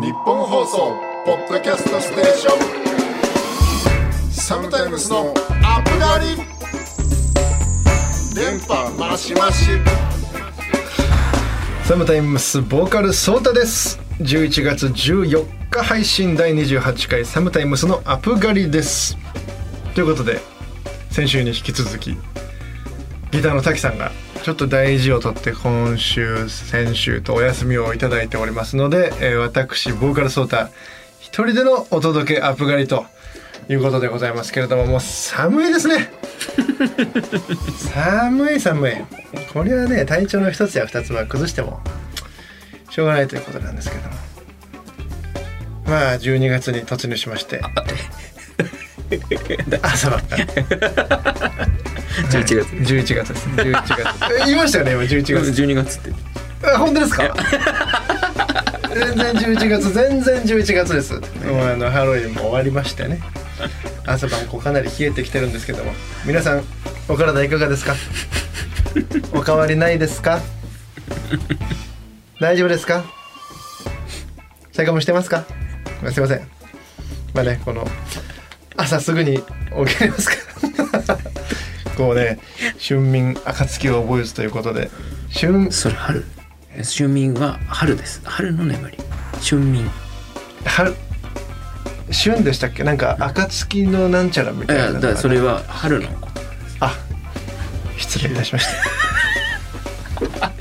日本放送ポッドキャストステーション。サムタイムスのアップガリ電波マシマシサムタイムスボーカルソータです。11月14日配信第28回サムタイムスのアップガリです。ということで先週に引き続きギターの滝さんがちょっと大事をとって今週先週とお休みをいただいておりますので、えー私ボーカルソータ一人でのお届けアップガリということでございますけれどももう寒いですね。寒い寒い。これはね体調の一つや二つは崩してもしょうがないということなんですけども。まあ12月に突入しまして。朝晩 11月。11月です。11月。え 言いましたよね今11月。12月って。あ本当ですか？全然11月全然11月です。もうあのハロウィンも終わりましてね。朝晩こうかなり冷えてきてるんですけども。皆さんお体いかがですか？お変わりないですか？大丈夫ですか？シャカもしてますか？すいません。まあねこの朝すぐに起きれますか？こうね春眠暁を覚えずということで春それ春。春眠は春です。春の眠り。春眠。春春でしたっけ？なんか暁のなんちゃらみいたいな。のがやだそれは春のこと。あ失礼いたしました。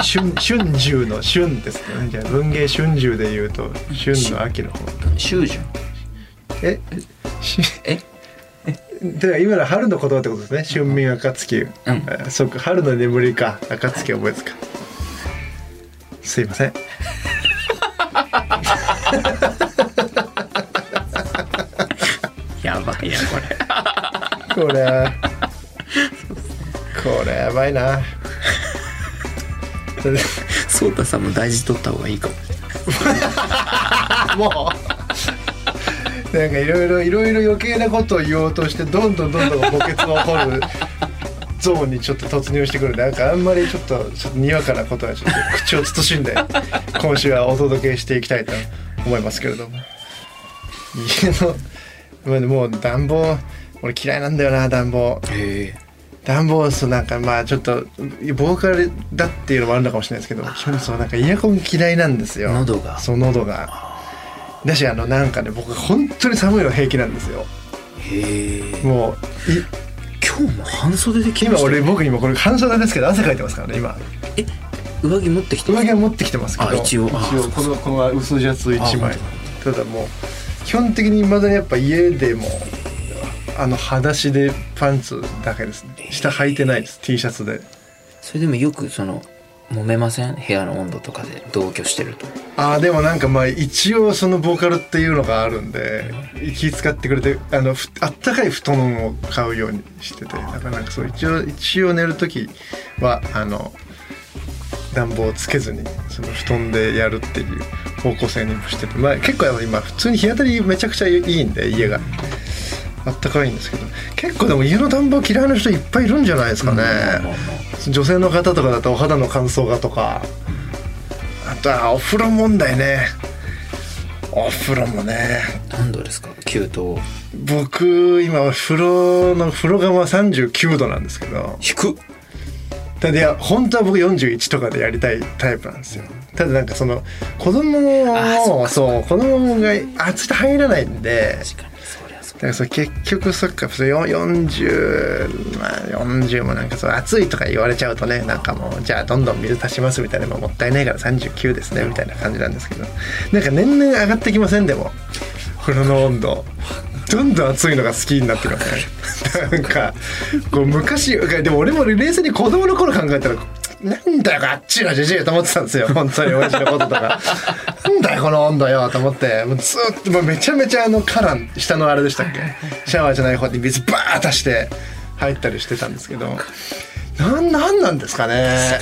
春春秋の春ですね。じゃあ文芸春秋で言うと春の秋の方。秋。春え？しえ？だから今の春の言葉ってことですね。春眠暁、うん。あそっか春の眠りか。暁覚えずかすいません。やばいやこれ。これ。はこれやばいな。そうたさんも大事取った方がいいかも。もうなんかいろいろいろいろ余計なことを言おうとしてどんどんどんどん墓穴が起こる ゾーンにちょっと突入してくる。なんかあんまりちょっとちょっとにわかなことはちょっと口を慎んで今週はお届けしていきたいと思いますけれども。家のまあもう暖房俺嫌いなんだよな暖房。暖房そうなんかまあちょっとボーカルだっていうのもあるのかもしれないですけどそうなんかエアコン嫌いなんですよ。喉が。そう喉がだしあのなんかね僕本当に寒いの平気なんですよ。へえ。もうい今日も半袖で来ましたよ今俺僕今これ半袖ですけど汗かいてますからね今。え上着持ってきて上着は持ってきてますけど。あ一応。あこのこの薄シャツ1枚。あただもう。基本的に未だにやっぱ家でもあの裸足でパンツだけですね。下履いてないです。T シャツで。それでもよくその揉めません？部屋の温度とかで同居してると。あーでもなんかまあ一応そのボーカルっていうのがあるんで気使ってくれてあのふあったかい布団を買うようにしててだからなんかそう一応一応寝る時はあの暖房をつけずにその布団でやるっていう方向性にもしてて、まあ、結構やっぱ今普通に日当たりめちゃくちゃいいんで家があったかいんですけど結構でも家の暖房嫌いな人いっぱいいるんじゃないですかね、女性の方とかだとお肌の乾燥がとか。あとはお風呂問題ね。お風呂もね。何度ですか？給湯僕今風呂の風呂釜39度なんですけど。引くただいや本当は僕41とかでやりたいタイプなんですよ。ただなんかその子供もそう子供が暑くて入らないんで。確かにから結局そっかそれよ40まあ40もなんかそう暑いとか言われちゃうとねなんかもうじゃあどんどん水足しますみたいなもったいないから39ですねみたいな感じなんですけど。なんか年々上がってきませんでも。風呂の温度。どんどん暑いのが好きになってきますね。なんかこう昔でも俺も冷静に子供の頃考えたらなんだよあっちのじじいと思ってたんですよ。本当に親父のこととか。なんだよこの温度よと思って。もうずっともうめちゃめちゃあのカラン下のあれでしたっけ？シャワーじゃない方に水バーッとして入ったりしてたんですけど。なんなんなんですかね。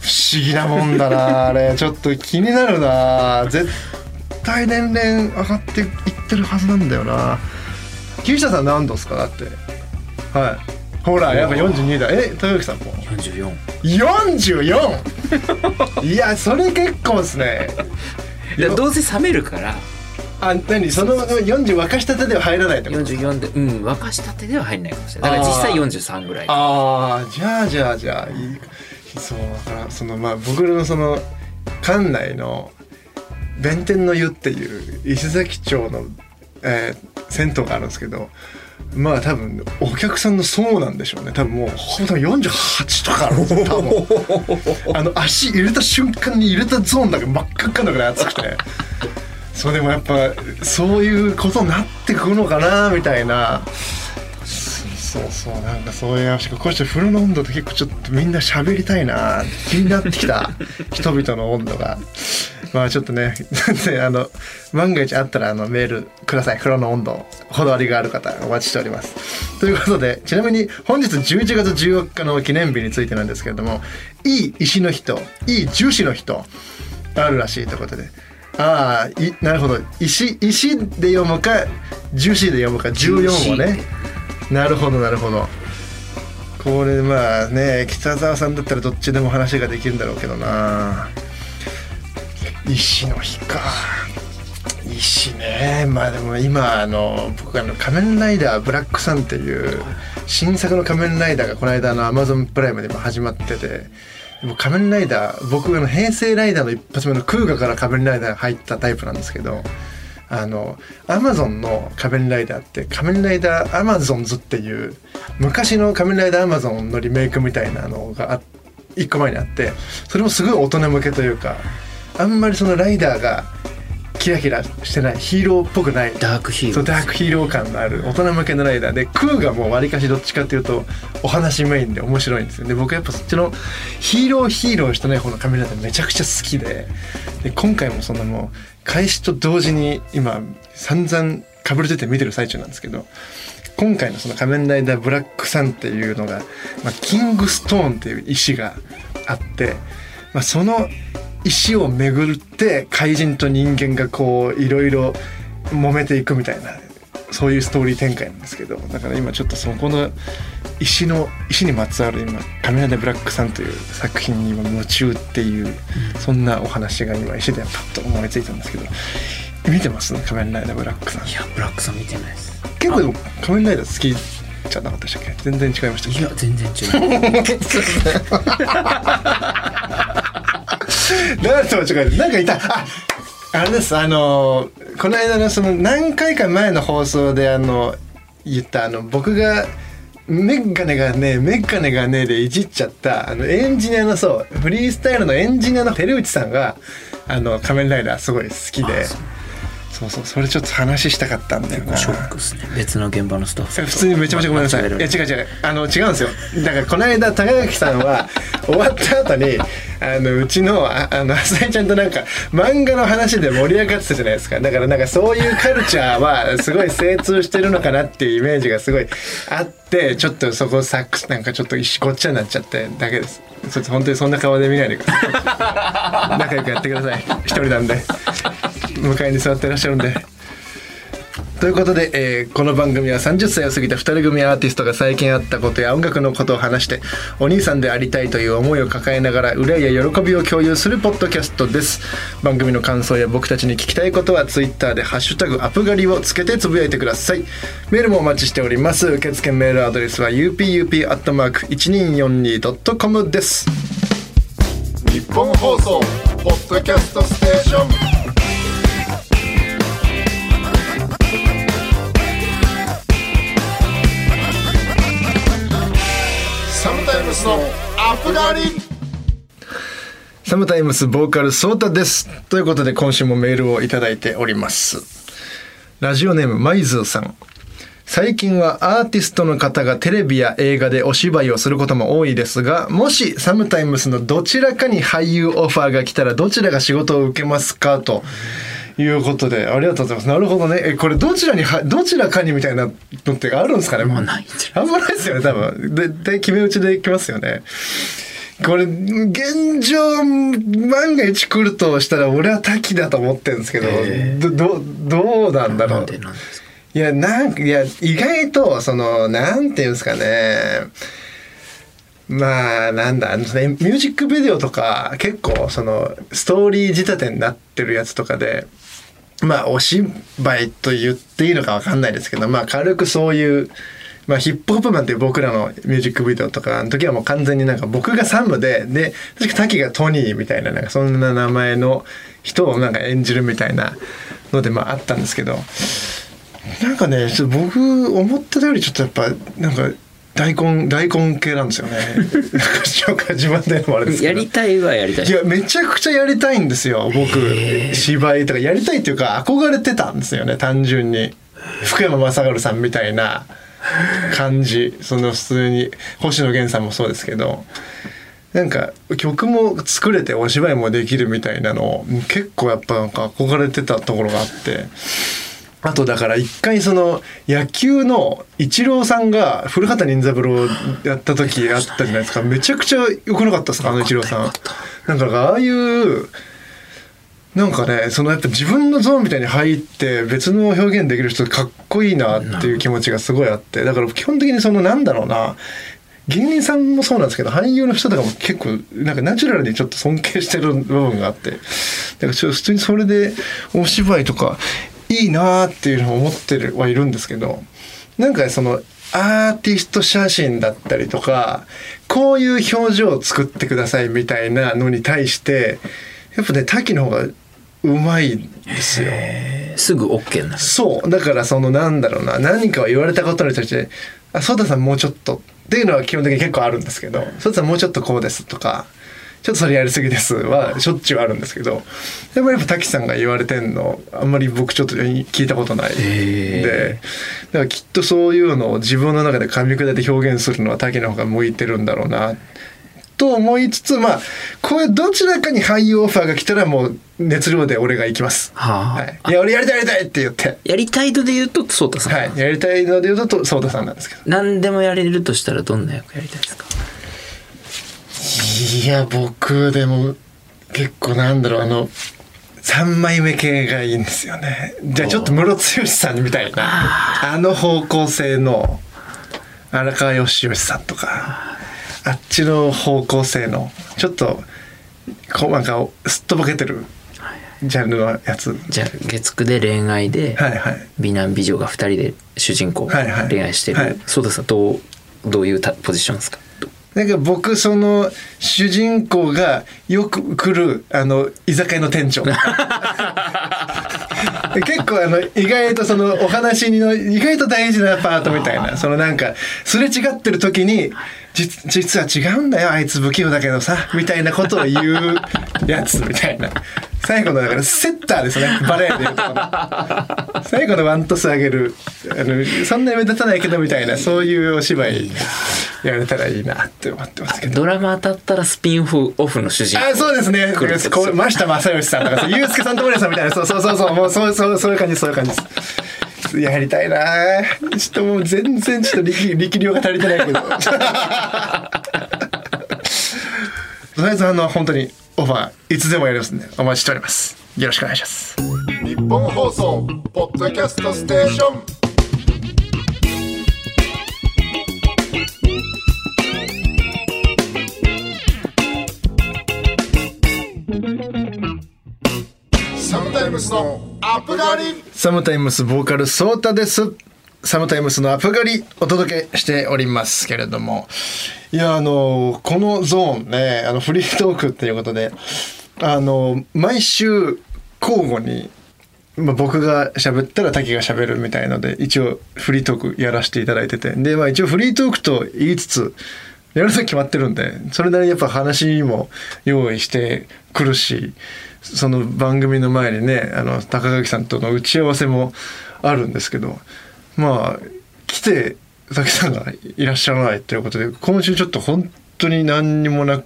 不思議なもんだなあれ。ちょっと気になるな。絶対年々上がっていってるはずなんだよな。木下さん何度ですかだって。はいほらやっぱ42だ。え豊之さんも？44 44 いやそれ結構ですね。でどうせ冷めるから。あ何？その40沸かしたてでは入らないってこと？44でうん沸かしたてでは入んないかもしれない。だから実際43ぐらい。ああじゃあじゃあじゃあいい。そうだからそのまあ僕のその館内の弁天の湯っていう石崎町の、えー銭湯があるんですけどまあ多分お客さんの層なんでしょうね。多分もうほぼ48とかあるんですよ。多分。あの足入れた瞬間に入れたゾーンだけ真っ赤っかなぐらい熱くて。そうでもやっぱそういうことになってくるのかなみたいな。そうそうなんかそういう話こうして風呂の温度って結構ちょっとみんな喋りたいな。気になってきた。人々の温度が。まあちょっとねで あの万が一あったらあのメールください。風呂の温度こだわりがある方お待ちしております。ということでちなみに本日11月14日の記念日についてなんですけれどもいい石の人いい樹脂の人あるらしいということで。ああいなるほど。石石で読むか樹脂で読むか14をね。なるほどなるほど。これまあね北澤さんだったらどっちでも話ができるんだろうけどな石の日か。石ね。まあでも今あの僕あの「仮面ライダーブラックサン」っていう新作の仮面ライダーがこの間のアマゾンプライムでも始まっててでも仮面ライダー僕あの平成ライダーの一発目のクウガから仮面ライダーが入ったタイプなんですけどあのアマゾンの仮面ライダーって仮面ライダーアマゾンズっていう昔の仮面ライダーアマゾンのリメイクみたいなのがあ一個前にあってそれもすごい大人向けというかあんまりそのライダーがキラキラしてないヒーローっぽくない。ダークヒーローそうダークヒーロー感のある大人向けのライダー。でクウガもうわりかしどっちかっていうとお話メインで面白いんですよ。で僕やっぱそっちのヒーローヒーローしたね方のカメラでめちゃくちゃ好きで。で今回もそんなもう開始と同時に今散々かぶれてて見てる最中なんですけど今回のその仮面ライダーブラックさんっていうのが、まあ、キングストーンっていう石があって、まあ、その石を巡って怪人と人間がこういろいろ揉めていくみたいなそういうストーリー展開なんですけどだから今ちょっとそこの石の石にまつわる今「仮面ライダーブラックさん」という作品に今夢中っていう、そんなお話が今石でパッと思いついたんですけど見てます？仮面ライダーブラックさん。いやブラックさん見てないです。結構でも仮面ライダー好きじゃなかったでしたっけ？全然違いましたいや全然違う なんと違うなんかいた。ああれですあのこの間のその何回か前の放送であの言ったあの僕がメッガネがねメッガネがねでいじっちゃったあのエンジニアのそうフリースタイルのエンジニアの照内さんがあの仮面ライダーすごい好きで。そうそうそれちょっと話したかったんだよなショックですね別の現場のスタッフ普通にめちゃめちゃごめんなさい。いや違う違う。あの違うんですよ。だからこの間高垣さんは 終わった後にあのうちのああの浅井ちゃんとなんか漫画の話で盛り上がってたじゃないですか。だからなんかそういうカルチャーはすごい精通してるのかなっていうイメージがすごいあってちょっとそこサックスなんかちょっとごっちゃになっちゃってだけです。ちょっと本当にそんな顔で見ないでください。仲良くやってください。一人なんで向かいに座ってらっしゃるんで。ということで、えーこの番組は30歳を過ぎた2人組アーティストが最近あったことや音楽のことを話してお兄さんでありたいという思いを抱えながら憂いや喜びを共有するポッドキャストです。番組の感想や僕たちに聞きたいことは Twitter で「ハッシュタグアプガリ」をつけてつぶやいてください。メールもお待ちしております。受付メールアドレスは upup.1242.com です。日本放送ポッドキャストステーション。ムスのアップガリサムタイムスボーカルソータです。ということで今週もメールをいただいております。ラジオネームマイズーさん。最近はアーティストの方がテレビや映画でお芝居をすることも多いですが、もしサムタイムスのどちらかに俳優オファーが来たらどちらが仕事を受けますか？と。いうことで、ありがとうございます。なるほどね。え、これどちらには、どちらかにみたいなのってあるんですかねもうないんじゃあんまないですよね、多分。で、で、決め打ちでいきますよね。これ、現状、万が一来るとしたら、俺は滝だと思ってるんですけど、へど、ど、どうなんだろういや、なんか、いや、意外と、その、なんていうんですかね。まあなんだあのねミュージックビデオとか結構そのストーリー仕立てになってるやつとかでまあお芝居と言っていいのかわかんないですけどまあ軽くそういう。まあ、ヒップホップマンっていう僕らのミュージックビデオとかの時はもう完全になんか僕がサムでで確か滝がトニーみたいななんかそんな名前の人をなんか演じるみたいなのでまああったんですけどなんかねちょっと僕思ってたよりちょっとやっぱなんか大根大根系なんですよね。なんか紹介自慢でもあれですけど。やりたいはやりたい。いやめちゃくちゃやりたいんですよ僕。芝居とか。やりたいっていうか憧れてたんですよね単純に。福山雅治さんみたいな感じ。その普通に星野源さんもそうですけど。なんか曲も作れてお芝居もできるみたいなのを結構やっぱなんか憧れてたところがあって。あとだから一回その野球のイチローさんが古畑任三郎やった時あったじゃないですか。めちゃくちゃ良くなかったですかあのイチローさん。なんかああいうなんかねそのやっぱ自分のゾーンみたいに入って別の表現できる人かっこいいなっていう気持ちがすごいあって。だから基本的にそのなんだろうな。芸人さんもそうなんですけど俳優の人とかも結構なんかナチュラルにちょっと尊敬してる部分があって。だから普通にそれでお芝居とかいいなーっていうのを思ってるはいるんですけどなんかそのアーティスト写真だったりとかこういう表情を作ってくださいみたいなのに対してやっぱね滝の方がうまいんですよ。すぐ OK になる。そう。だからそのなんだろうな何かを言われたことに対して「あソ田さんもうちょっと」っていうのは基本的に結構あるんですけど「ソ田さんもうちょっとこうです」とか「ちょっとそれやりすぎです」はしょっちゅうあるんですけどでもやっぱ滝さんが言われてんのあんまり僕ちょっと聞いたことない。んでだからきっとそういうのを自分の中で噛み砕いて表現するのは滝の方が向いてるんだろうなと思いつつまあこれどちらかに俳優オファーが来たらもう熱量で俺が行きます。はあ。はい、いや俺やりたいやりたいって言って。やりたいので言うと颯太さん、はい、やりたいので言うと颯太さんなんですけど。何でもやれるとしたらどんな役やりたいですか？いや僕でも結構なんだろうあの3枚目系がいいんですよね。じゃあちょっとムロツヨシさんみたいなあの方向性の荒川よしよしさんとかあっちの方向性のちょっとこうなんかすっとぼけてるジャンルのやつ。じゃあ月9で恋愛で、美男美女が2人で主人公恋愛してる、はい。そうですどうどういうたポジションですか？なんか僕その主人公がよく来るあの居酒屋の店長。結構あの意外とそのお話の意外と大事なパートみたいな。そのなんかすれ違ってる時に実実は違うんだよあいつ不器用だけどさみたいなことを言うやつみたいな最後のだからセッターですねバレエでいうとこの 最後のワントス上げるあのそんなに目立たないけどみたいなそういうお芝居やれたらいいなって思ってますけど。ドラマ当たったらスピンオフオフの主人公あそうですね。こう真下正義さんとか、ユうスケさんと森さんみたいな、そうそうそうそう、もうそうそうそういう感じそういう感じです。やりたいな。ちょっともう全然ちょっと力力量が足りてないけど。とりあえずあの本当にオファーいつでもやりますんでお待ちしております。よろしくお願いします。日本放送ポッドキャストステーションサムタイムスのアップガリサムタイムスボーカルソータです。サムタイムスのアップガリお届けしておりますけれども。いや、あの、このゾーンね、あの、フリートークっていうことで、あの、毎週交互に、まあ、僕が喋ったら滝が喋るみたいので、一応フリートークやらせていただいてて。で、まあ一応フリートークと言いつつ、やると決まってるんで、それなりにやっぱ話も用意してくるし、その番組の前にね、あの、高垣さんとの打ち合わせもあるんですけど、まあ、来て、滝さんがいらっしゃらないということで、今週ちょっと本当に何にもなくっ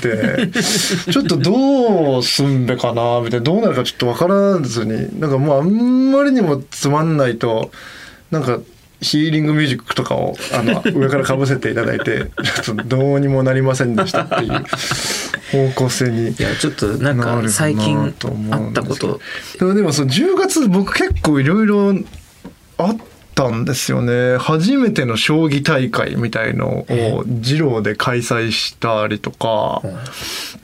て、ちょっとどうすんべかな、みたいな、どうなるかちょっとわからずに、なんかもうあんまりにもつまんないと、なんか、ヒーリングミュージックとかをあの 上からかぶせていただいてちょっとどうにもなりませんでしたっていう方向性にいやちょっとなんか最近あったこと。でもでもその10月僕結構いろいろあったんですよね。初めての将棋大会みたいのを二郎で開催したりとか、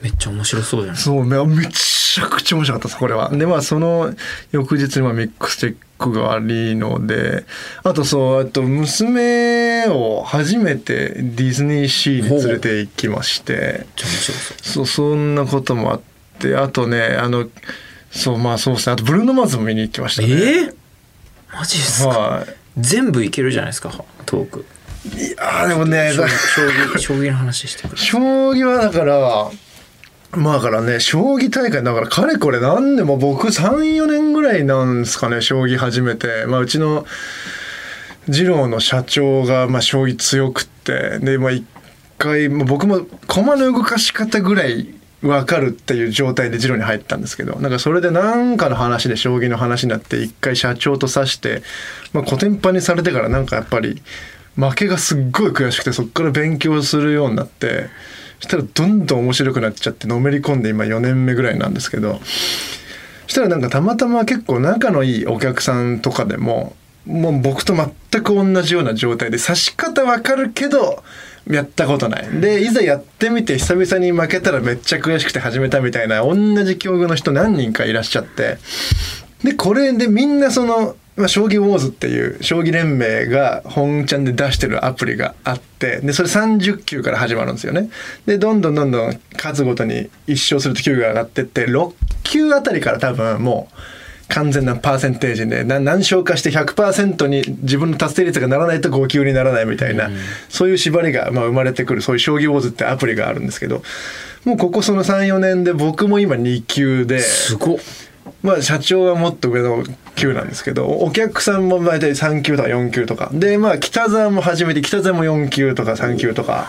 めっちゃ面白そうじゃないそうめめちゃくちゃ面白かったですこれは。でまあその翌日にまあミックステックがありので。あとそうあと娘を初めてディズニーシーに連れて行きまして。めっちゃ面白そう。そうそんなこともあって。あとねあのそうまあそうですね。あとブルーノ・マーズも見に行きましたね。えー、マジですか、はい全部いけるじゃないですかトーク。いやーでもね将棋将棋将棋の話してくれ将棋はだからまあだからね将棋大会だからかれこれ何でも僕34年ぐらいなんですかね将棋始めて。まあうちの二郎の社長がまあ将棋強くって。でまあ一回まあ僕も駒の動かし方ぐらい分かるっていう状態で二郎に入ったんですけどなんかそれで何かの話で将棋の話になって一回社長と指して、まあ、コテンパンにされてからなんかやっぱり負けがすっごい悔しくてそこから勉強するようになってそしたらどんどん面白くなっちゃってのめり込んで今4年目ぐらいなんですけどそしたらなんかたまたま結構仲のいいお客さんとかでももう僕と全く同じような状態で指し方わかるけどやったことない。でいざやってみて久々に負けたらめっちゃ悔しくて始めたみたいな同じ境遇の人何人かいらっしゃって。でこれでみんなその、まあ、将棋ウォーズっていう将棋連盟が本ちゃんで出してるアプリがあってでそれ30級から始まるんですよね。でどんどんどんどん数ごとに1勝すると級が上がってって6級あたりから多分もう完全なパーセンテージでな何勝かして100%に自分の達成率がならないと5級にならないみたいな、そういう縛りがまあ生まれてくる。そういう将棋ウォーズってアプリがあるんですけどもうここその34年で僕も今2級ですごっまあ社長はもっと上の級なんですけどお客さんも大体3級とか4級とか。でまあ北沢も初めて北沢も4級とか3級とか。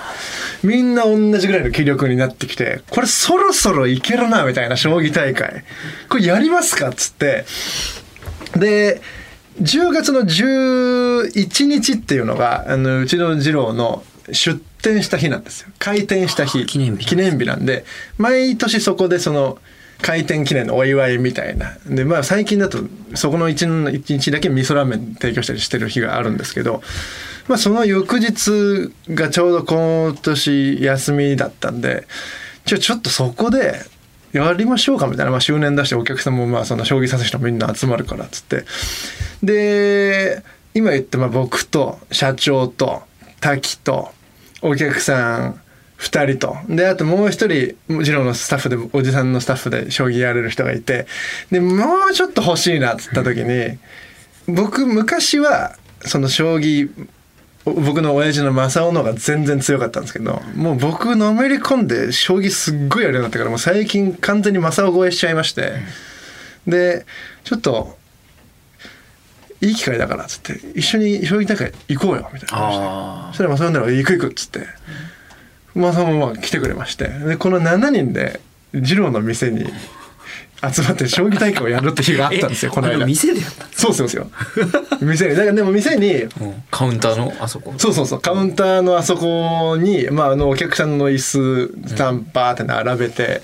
みんな同じぐらいの気力になってきてこれそろそろいけるなみたいな将棋大会。これやりますかっつって。で10月の11日っていうのがあのうちの二郎の出店した日なんですよ。開店した日。記念日記念日なんで毎年そこでその開店記念のお祝いみたいな。でまあ最近だとそこの一日だけ味噌ラーメン提供したりしてる日があるんですけど、まあ、その翌日がちょうど今年休みだったんでじゃあちょっとそこでやりましょうかみたいな、まあ、周年出してお客さんもまあその将棋指す人もみんな集まるからっつって。で今言ったまあ僕と社長と滝とお客さん2人と。であともう一人もちろんのスタッフでおじさんのスタッフで将棋やれる人がいてでもうちょっと欲しいなっつった時に僕昔はその将棋お僕の親父の正雄の方が全然強かったんですけどもう僕のめり込んで将棋すっごいやるようになってからもう最近完全に正雄超えしちゃいましてでちょっといい機会だからっつって一緒に将棋大会行こうよみたいな話そしたら正雄なら行く行くっつって正雄もまあ来てくれまして。でこの7人で二郎の店に集まって将棋大会をやるって日があったんですよ。この間。店でやったんですそうそうですよ店にだからでも店にうん。カウンターのあそこ？そうそうそう。カウンターのあそこに、まあ、あのお客さんの椅子スタンパーって並べて、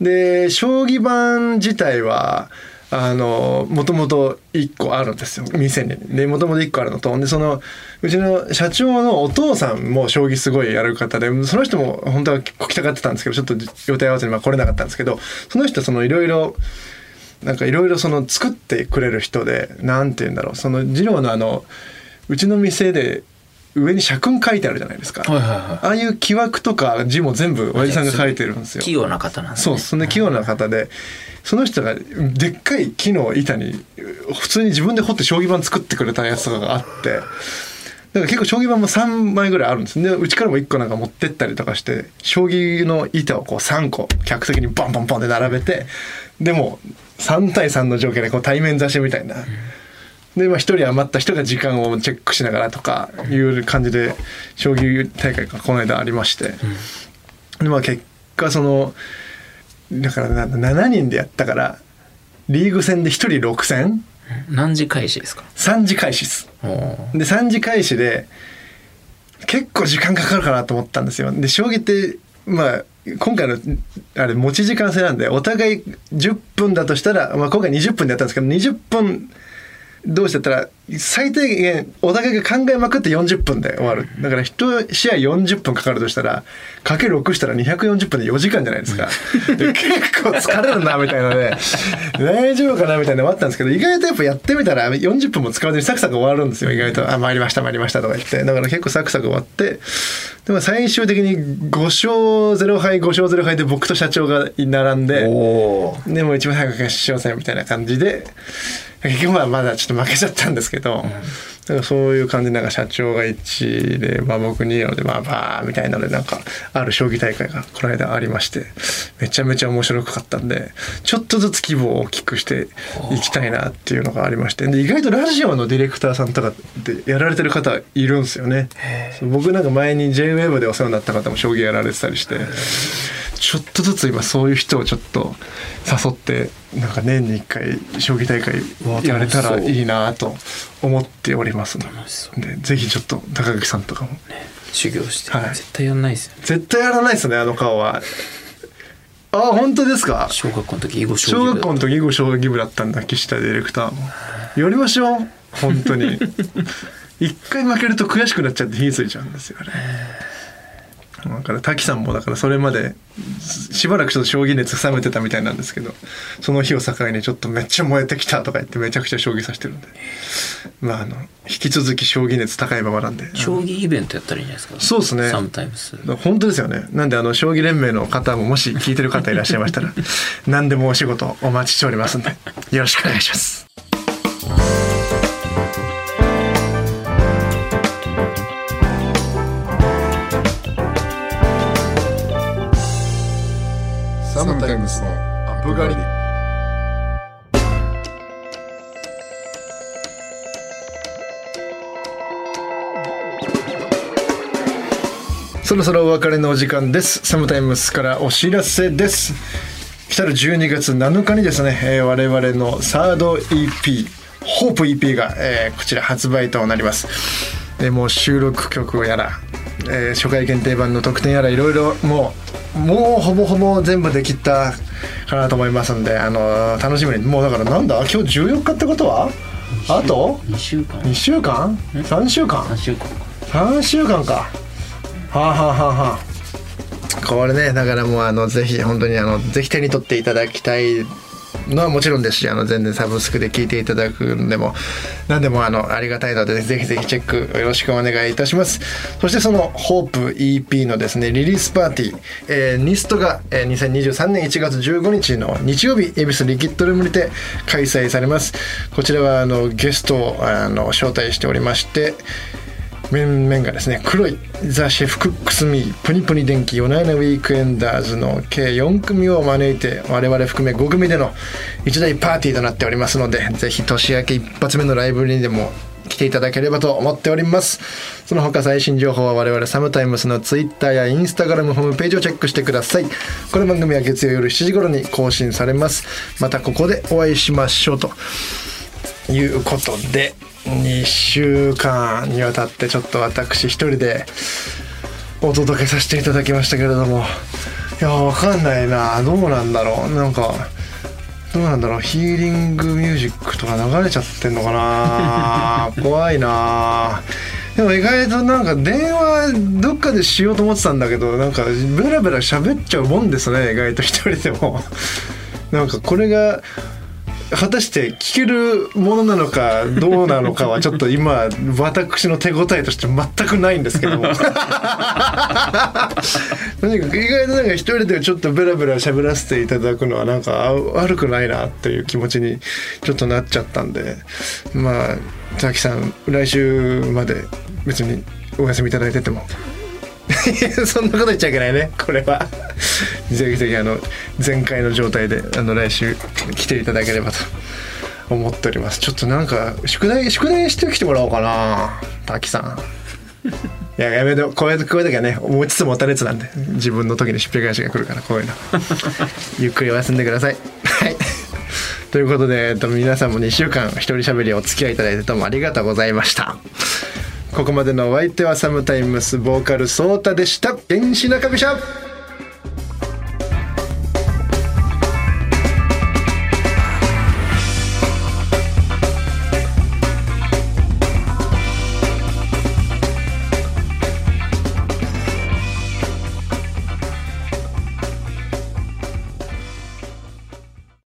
で将棋盤自体はあのもともと1個あるんですよ。店に。でもともと1個あるのと。でそのうちの社長のお父さんも将棋すごいやる方でその人も本当は来たがってたんですけどちょっと予定合わせにまあ来れなかったんですけどその人そのいろいろなんかいろいろその作ってくれる人でなんて言うんだろう。その二郎のあのうちの店で上に社訓書いてあるじゃないですか、はいはいはい。ああいう木枠とか字も全部親父さんが書いてるんですよ。器用な方なんですね。そうそんな器用な方でその人がでっかい木の板に普通に自分で彫って将棋盤作ってくれたやつとかがあってだから結構将棋盤も3枚ぐらいあるんです。でうちからも1個なんか持ってったりとかして将棋の板をこう3個客席にボンボンボンって並べてでも3対3の条件でこう対面指しみたいな。でまあ、1人余った人が時間をチェックしながらとかいう感じで将棋大会がこの間ありまして、でまあ結果そのだからな7人でやったからリーグ戦で1人6戦何時開始ですか？3時開始です。で3時開始で結構時間かかるかなと思ったんですよ。で将棋ってまあ今回のあれ持ち時間制なんでお互い10分だとしたら、まあ、今回20分でやったんですけど20分どうしてったら最低限お互いが考えまくって40分で終わる。だから1試合40分かかるとしたらかけ6したら240分で4時間じゃないですか。で 結構疲れるなみたいなので大丈夫かなみたいなのもあったんですけど意外とやっぱやってみたら40分も使わずにサクサク終わるんですよ意外と「あ参りました参りました」とか言って。だから結構サクサク終わって。でも最終的に5勝0敗5勝0敗で僕と社長が並んででも一番最後決勝戦みたいな感じで結局はまだちょっと負けちゃったんですけど、だからそういう感じでなんか社長が1で、まあ、僕2なのでまあバーみたいなのでなんかある将棋大会がこの間ありましてめちゃめちゃ面白かったんでちょっとずつ規模を大きくしていきたいなっていうのがありましてで意外とラジオのディレクターさんとかでやられてる方いるんですよね。僕なんか前に JWEB でお世話になった方も将棋やられてたりして。ちょっとずつ今そういう人をちょっと誘ってなんか年に1回将棋大会やれたらいいなと思っておりますの楽しそう。でぜひちょっと高垣さんとかも。修行して、はい。絶対やんないですよね。絶対やらないですねあの顔は。あ本当ですか？小学校の時囲碁将棋小部学校の時囲碁将棋部だったんだ岸田ディレクターも。やりましょう。本当に。一回負けると悔しくなっちゃって火ついちゃうんですよねだから滝さんもだからそれまでしばらくちょっと将棋熱冷めてたみたいなんですけどその日を境にちょっとめっちゃ燃えてきたとか言ってめちゃくちゃ将棋指してるんで。まああの引き続き将棋熱高いままなんで。将棋イベントやったらいいんじゃないですか？そうですね。サムタイムス本当ですよね。なんであの将棋連盟の方ももし聞いてる方いらっしゃいましたら 何でもお仕事お待ちしておりますんでよろしくお願いしますそろそろお別れのお時間です。サムタイムスからお知らせです。来たる12月7日にですね、えー我々のサード EP ホープ EP が、えーこちら発売となります。でもう収録曲やら、えー初回限定版の特典やらいろいろもうもうほぼほぼ全部できたかなと思いますんで、あのー楽しみに。もうだからなんだ今日14日ってことは？あと？2週間。2週間？3週間？3週間か。3週間かはあはは。はこれね。だからもうあのぜひ本当にあのぜひ手に取っていただきたいのはもちろんですしあの全然サブスクで聞いていただくんでも何でもあのありがたいのでぜひぜひチェックよろしくお願いいたします。そしてそのホープ EP のですねリリースパーティー、えーニストが、えー2023年1月15日の日曜日恵比寿リキッドルームにて開催されます。こちらはあのゲストをあの招待しておりまして面々がですね黒いザ・シェフ・クックス・ミープニプニ電気ヨナイナ・ウィークエンダーズの計4組を招いて我々含め5組での一大パーティーとなっておりますのでぜひ年明け一発目のライブにでも来ていただければと思っております。その他最新情報は我々サムタイムスのツイッターやインスタグラムホームページをチェックしてください。この番組は月曜夜7時頃に更新されます。またここでお会いしましょうということで2週間にわたってちょっと私一人でお届けさせていただきましたけれども。いやわかんないな。どうなんだろう。なんかどうなんだろう。ヒーリングミュージックとか流れちゃってんのかな。怖いな。でも意外となんか電話どっかでしようと思ってたんだけどなんかベラベラ喋っちゃうもんですね。意外と一人でも。なんかこれが果たして聞けるものなのかどうなのかはちょっと今私の手応えとして全くないんですけども。とにかく意外となんか一人でちょっとベラベラ喋らせていただくのはなんかあ悪くないなっていう気持ちにちょっとなっちゃったんで。まあザキさん来週まで別にお休みいただいてても そんなこと言っちゃいけないね。これは。ぜひぜひあの前回の状態であの来週来ていただければと思っております。ちょっとなんか宿題宿題してきてもらおうかな。滝さん。いややめてこういうこういう時はね持ちつ持たれつなんで自分の時にしっぺ返しが来るからこういうの。ゆっくりお休んでください。はい。ということで、えっと、皆さんも2週間一人喋りお付き合いいただいてどうもありがとうございましたここまでのお相手はサムタイムスボーカルソータでした。原始中飛車